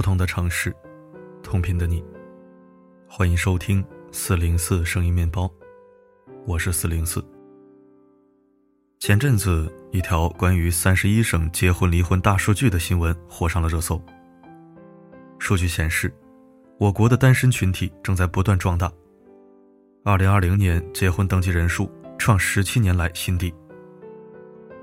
不同的城市，同频的你，欢迎收听四零四声音面包，我是四零四。前阵子，一条关于三十一省结婚离婚大数据的新闻火上了热搜。数据显示，我国的单身群体正在不断壮大。二零二零年结婚登记人数创十七年来新低，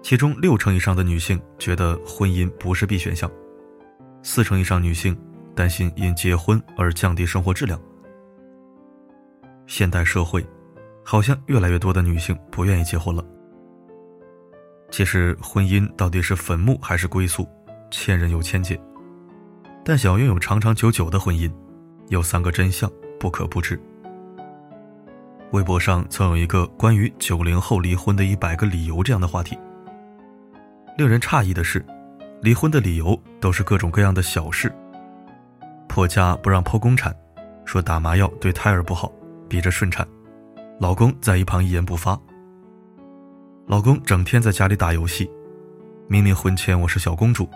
其中六成以上的女性觉得婚姻不是必选项。四成以上女性担心因结婚而降低生活质量。现代社会，好像越来越多的女性不愿意结婚了。其实，婚姻到底是坟墓还是归宿，千人有千解。但想要拥有长长久久的婚姻，有三个真相不可不知。微博上曾有一个关于九零后离婚的一百个理由这样的话题。令人诧异的是。离婚的理由都是各种各样的小事。婆家不让剖宫产，说打麻药对胎儿不好，逼着顺产。老公在一旁一言不发。老公整天在家里打游戏，明明婚前我是小公主，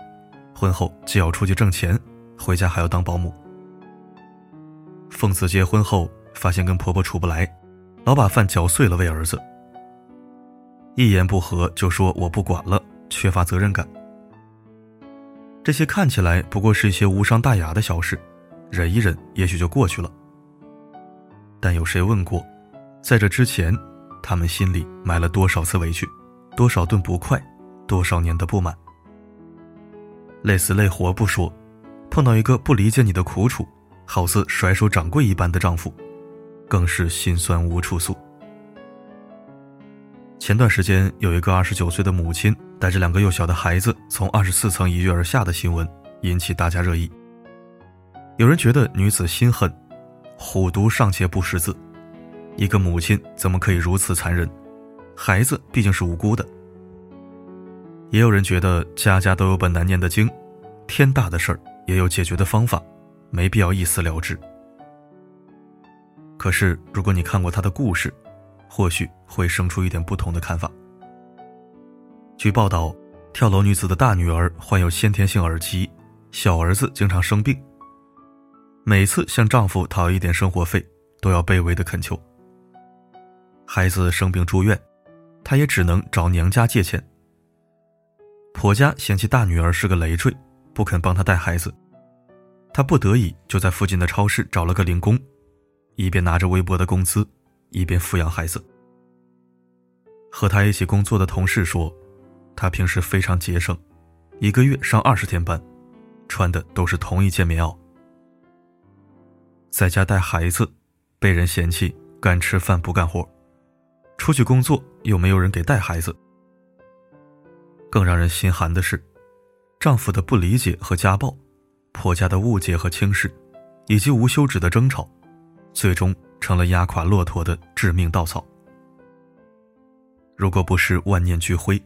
婚后既要出去挣钱，回家还要当保姆。凤子结婚后发现跟婆婆处不来，老把饭嚼碎了喂儿子。一言不合就说我不管了，缺乏责任感。这些看起来不过是一些无伤大雅的小事，忍一忍也许就过去了。但有谁问过，在这之前，他们心里埋了多少次委屈，多少顿不快，多少年的不满？累死累活不说，碰到一个不理解你的苦楚，好似甩手掌柜一般的丈夫，更是心酸无处诉。前段时间，有一个二十九岁的母亲带着两个幼小的孩子从二十四层一跃而下的新闻，引起大家热议。有人觉得女子心狠，虎毒尚且不识字，一个母亲怎么可以如此残忍？孩子毕竟是无辜的。也有人觉得家家都有本难念的经，天大的事儿也有解决的方法，没必要一死了之。可是，如果你看过他的故事，或许会生出一点不同的看法。据报道，跳楼女子的大女儿患有先天性耳疾，小儿子经常生病。每次向丈夫讨一点生活费，都要卑微的恳求。孩子生病住院，她也只能找娘家借钱。婆家嫌弃大女儿是个累赘，不肯帮她带孩子，她不得已就在附近的超市找了个零工，一边拿着微薄的工资。一边抚养孩子。和他一起工作的同事说，他平时非常节省，一个月上二十天班，穿的都是同一件棉袄。在家带孩子，被人嫌弃干吃饭不干活，出去工作又没有人给带孩子。更让人心寒的是，丈夫的不理解和家暴，婆家的误解和轻视，以及无休止的争吵，最终。成了压垮骆驼的致命稻草。如果不是万念俱灰，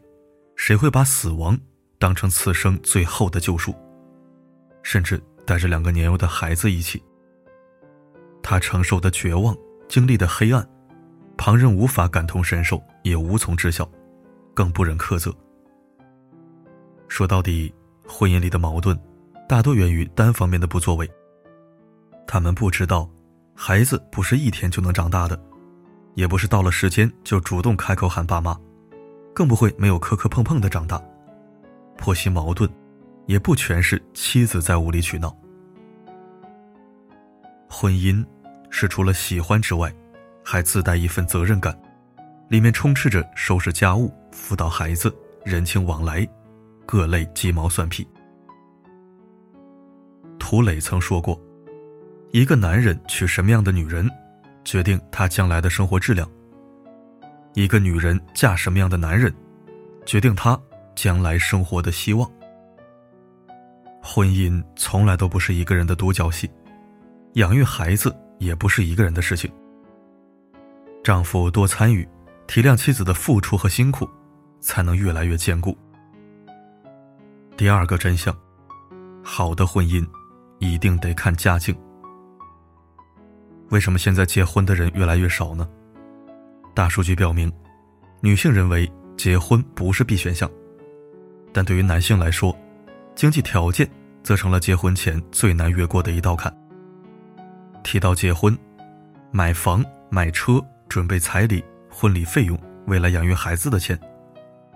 谁会把死亡当成此生最后的救赎？甚至带着两个年幼的孩子一起，他承受的绝望，经历的黑暗，旁人无法感同身受，也无从知晓，更不忍苛责。说到底，婚姻里的矛盾，大多源于单方面的不作为。他们不知道。孩子不是一天就能长大的，也不是到了时间就主动开口喊爸妈，更不会没有磕磕碰碰的长大。婆媳矛盾，也不全是妻子在无理取闹。婚姻是除了喜欢之外，还自带一份责任感，里面充斥着收拾家务、辅导孩子、人情往来，各类鸡毛蒜皮。涂磊曾说过。一个男人娶什么样的女人，决定他将来的生活质量；一个女人嫁什么样的男人，决定她将来生活的希望。婚姻从来都不是一个人的独角戏，养育孩子也不是一个人的事情。丈夫多参与，体谅妻子的付出和辛苦，才能越来越坚固。第二个真相，好的婚姻一定得看家境。为什么现在结婚的人越来越少呢？大数据表明，女性认为结婚不是必选项，但对于男性来说，经济条件则成了结婚前最难越过的一道坎。提到结婚，买房、买车、准备彩礼、婚礼费用、未来养育孩子的钱，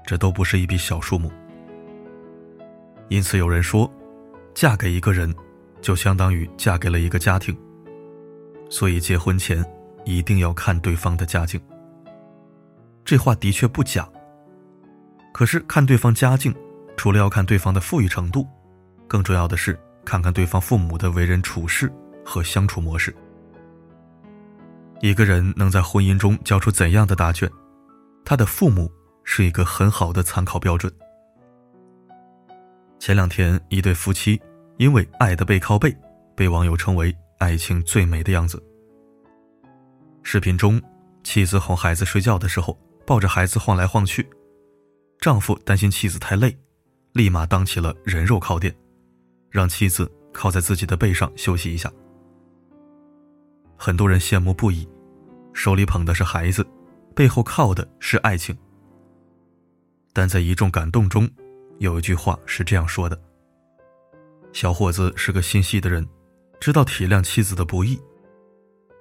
这都不是一笔小数目。因此，有人说，嫁给一个人，就相当于嫁给了一个家庭。所以，结婚前一定要看对方的家境。这话的确不假。可是，看对方家境，除了要看对方的富裕程度，更重要的是看看对方父母的为人处事和相处模式。一个人能在婚姻中交出怎样的答卷，他的父母是一个很好的参考标准。前两天，一对夫妻因为爱的背靠背，被网友称为爱情最美的样子。视频中，妻子哄孩子睡觉的时候，抱着孩子晃来晃去，丈夫担心妻子太累，立马当起了人肉靠垫，让妻子靠在自己的背上休息一下。很多人羡慕不已，手里捧的是孩子，背后靠的是爱情。但在一众感动中，有一句话是这样说的：“小伙子是个心细的人，知道体谅妻子的不易。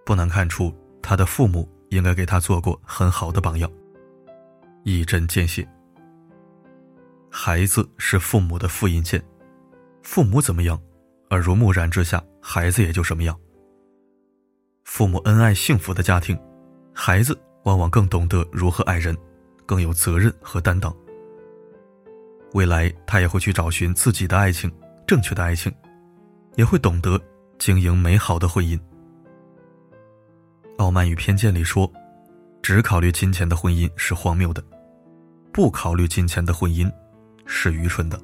不难看出，他的父母应该给他做过很好的榜样。”一针见血。孩子是父母的复印件，父母怎么样，耳濡目染之下，孩子也就什么样。父母恩爱幸福的家庭，孩子往往更懂得如何爱人，更有责任和担当。未来，他也会去找寻自己的爱情，正确的爱情，也会懂得经营美好的婚姻。《傲慢与偏见》里说：“只考虑金钱的婚姻是荒谬的，不考虑金钱的婚姻是愚蠢的。”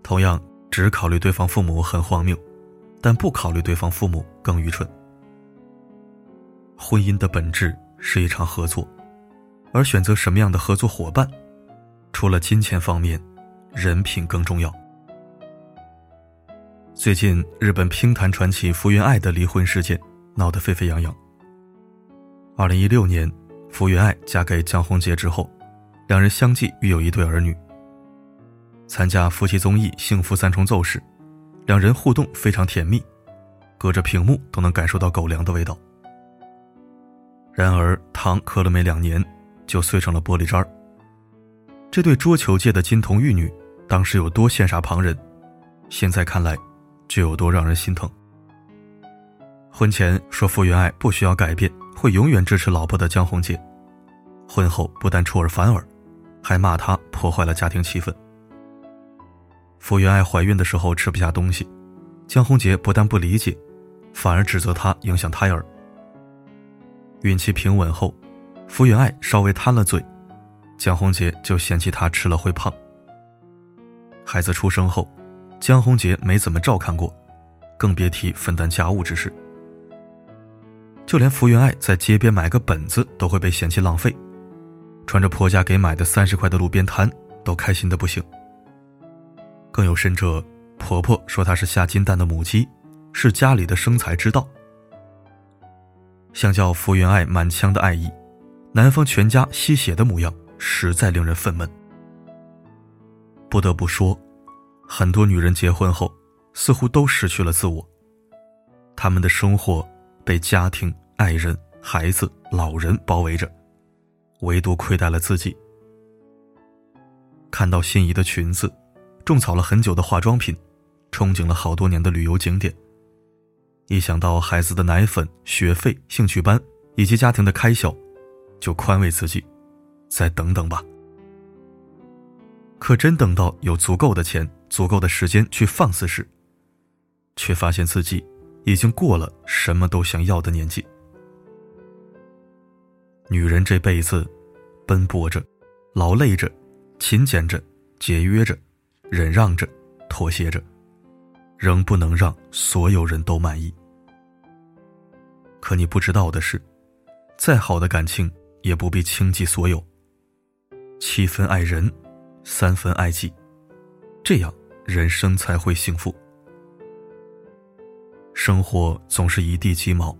同样，只考虑对方父母很荒谬，但不考虑对方父母更愚蠢。婚姻的本质是一场合作，而选择什么样的合作伙伴？除了金钱方面，人品更重要。最近，日本乒坛传奇福原爱的离婚事件闹得沸沸扬扬。二零一六年，福原爱嫁给江宏杰之后，两人相继育有一对儿女。参加夫妻综艺《幸福三重奏》时，两人互动非常甜蜜，隔着屏幕都能感受到狗粮的味道。然而，糖磕了没两年，就碎成了玻璃渣儿。这对桌球界的金童玉女，当时有多羡煞旁人，现在看来，就有多让人心疼。婚前说傅园爱不需要改变，会永远支持老婆的江宏杰，婚后不但出尔反尔，还骂他破坏了家庭气氛。傅园爱怀孕的时候吃不下东西，江宏杰不但不理解，反而指责她影响胎儿。孕期平稳后，傅园爱稍微贪了嘴。江宏杰就嫌弃她吃了会胖。孩子出生后，江宏杰没怎么照看过，更别提分担家务之事。就连福原爱在街边买个本子都会被嫌弃浪费，穿着婆家给买的三十块的路边摊都开心的不行。更有甚者，婆婆说她是下金蛋的母鸡，是家里的生财之道。相较福原爱满腔的爱意，男方全家吸血的模样。实在令人愤懑。不得不说，很多女人结婚后似乎都失去了自我，她们的生活被家庭、爱人、孩子、老人包围着，唯独亏待了自己。看到心仪的裙子，种草了很久的化妆品，憧憬了好多年的旅游景点，一想到孩子的奶粉、学费、兴趣班以及家庭的开销，就宽慰自己。再等等吧。可真等到有足够的钱、足够的时间去放肆时，却发现自己已经过了什么都想要的年纪。女人这辈子，奔波着，劳累着，勤俭着，节约着，忍让着，妥协着，仍不能让所有人都满意。可你不知道的是，再好的感情也不必倾尽所有。七分爱人，三分爱己，这样人生才会幸福。生活总是一地鸡毛，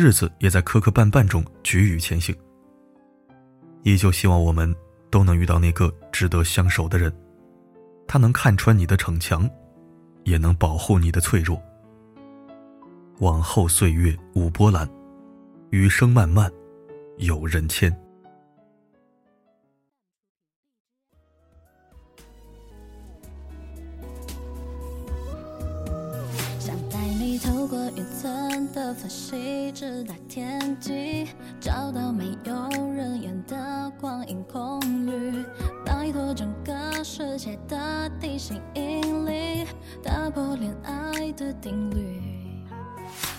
日子也在磕磕绊绊中举羽前行。依旧希望我们都能遇到那个值得相守的人，他能看穿你的逞强，也能保护你的脆弱。往后岁月无波澜，余生漫漫有人牵。想带你透过云层的分析直达天际，找到没有人烟的光影空域，摆脱整个世界的地心引力，打破恋爱的定律。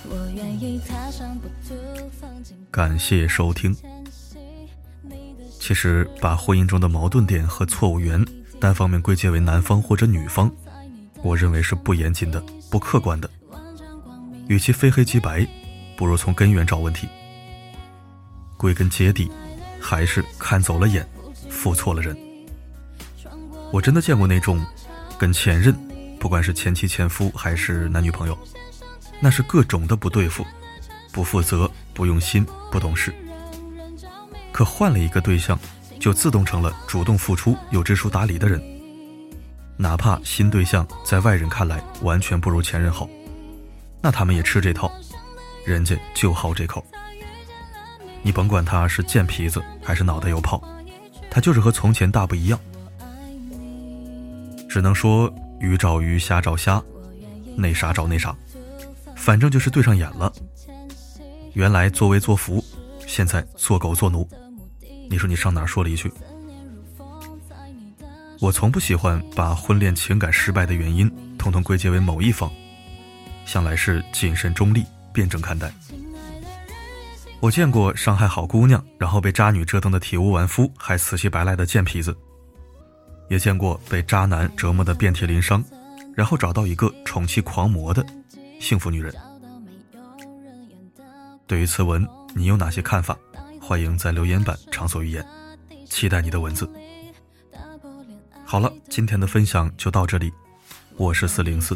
我愿意踏上不途风景。感谢收听。其实，把婚姻中的矛盾点和错误源单方面归结为男方或者女方，我认为是不严谨的、不客观的。与其非黑即白，不如从根源找问题。归根结底，还是看走了眼，负错了人。我真的见过那种，跟前任，不管是前妻、前夫还是男女朋友，那是各种的不对付，不负责、不用心、不懂事。可换了一个对象，就自动成了主动付出、有知书达理的人。哪怕新对象在外人看来完全不如前任好。那他们也吃这套，人家就好这口。你甭管他是贱皮子还是脑袋有泡，他就是和从前大不一样。只能说鱼找鱼，虾找虾，那啥找那啥，反正就是对上眼了。原来作威作福，现在做狗做奴，你说你上哪说理去？我从不喜欢把婚恋情感失败的原因，统统归结为某一方。向来是谨慎中立、辩证看待。我见过伤害好姑娘，然后被渣女折腾的体无完肤，还死乞白赖的贱皮子；也见过被渣男折磨的遍体鳞伤，然后找到一个宠妻狂魔的幸福女人。对于此文，你有哪些看法？欢迎在留言板畅所欲言，期待你的文字。好了，今天的分享就到这里，我是四零四。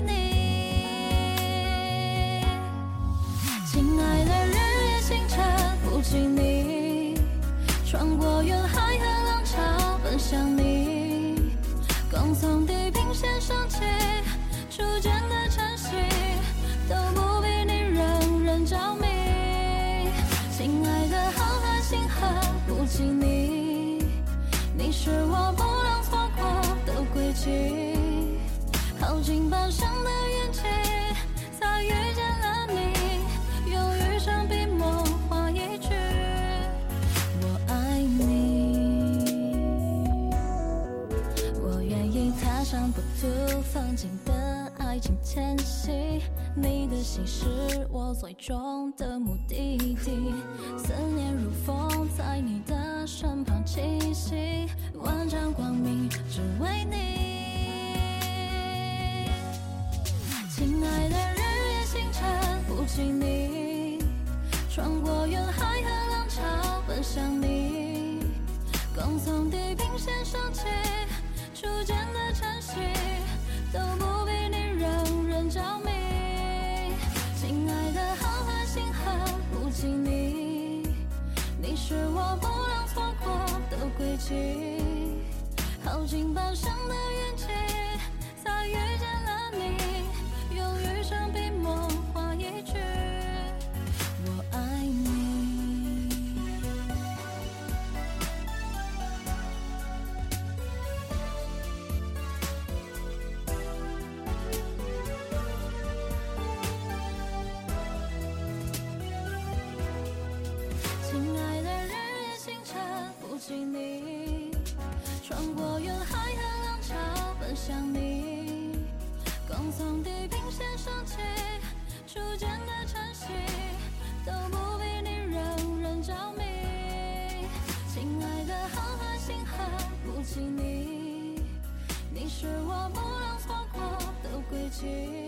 心是我最终的目的地，思念如风，在你的身旁栖息，万丈光明只为你。亲爱的日月星辰不及你，穿过云海和浪潮奔向你，刚从地平线升起，初见的晨曦都不比你让人着迷。的轨迹，耗尽半生的情。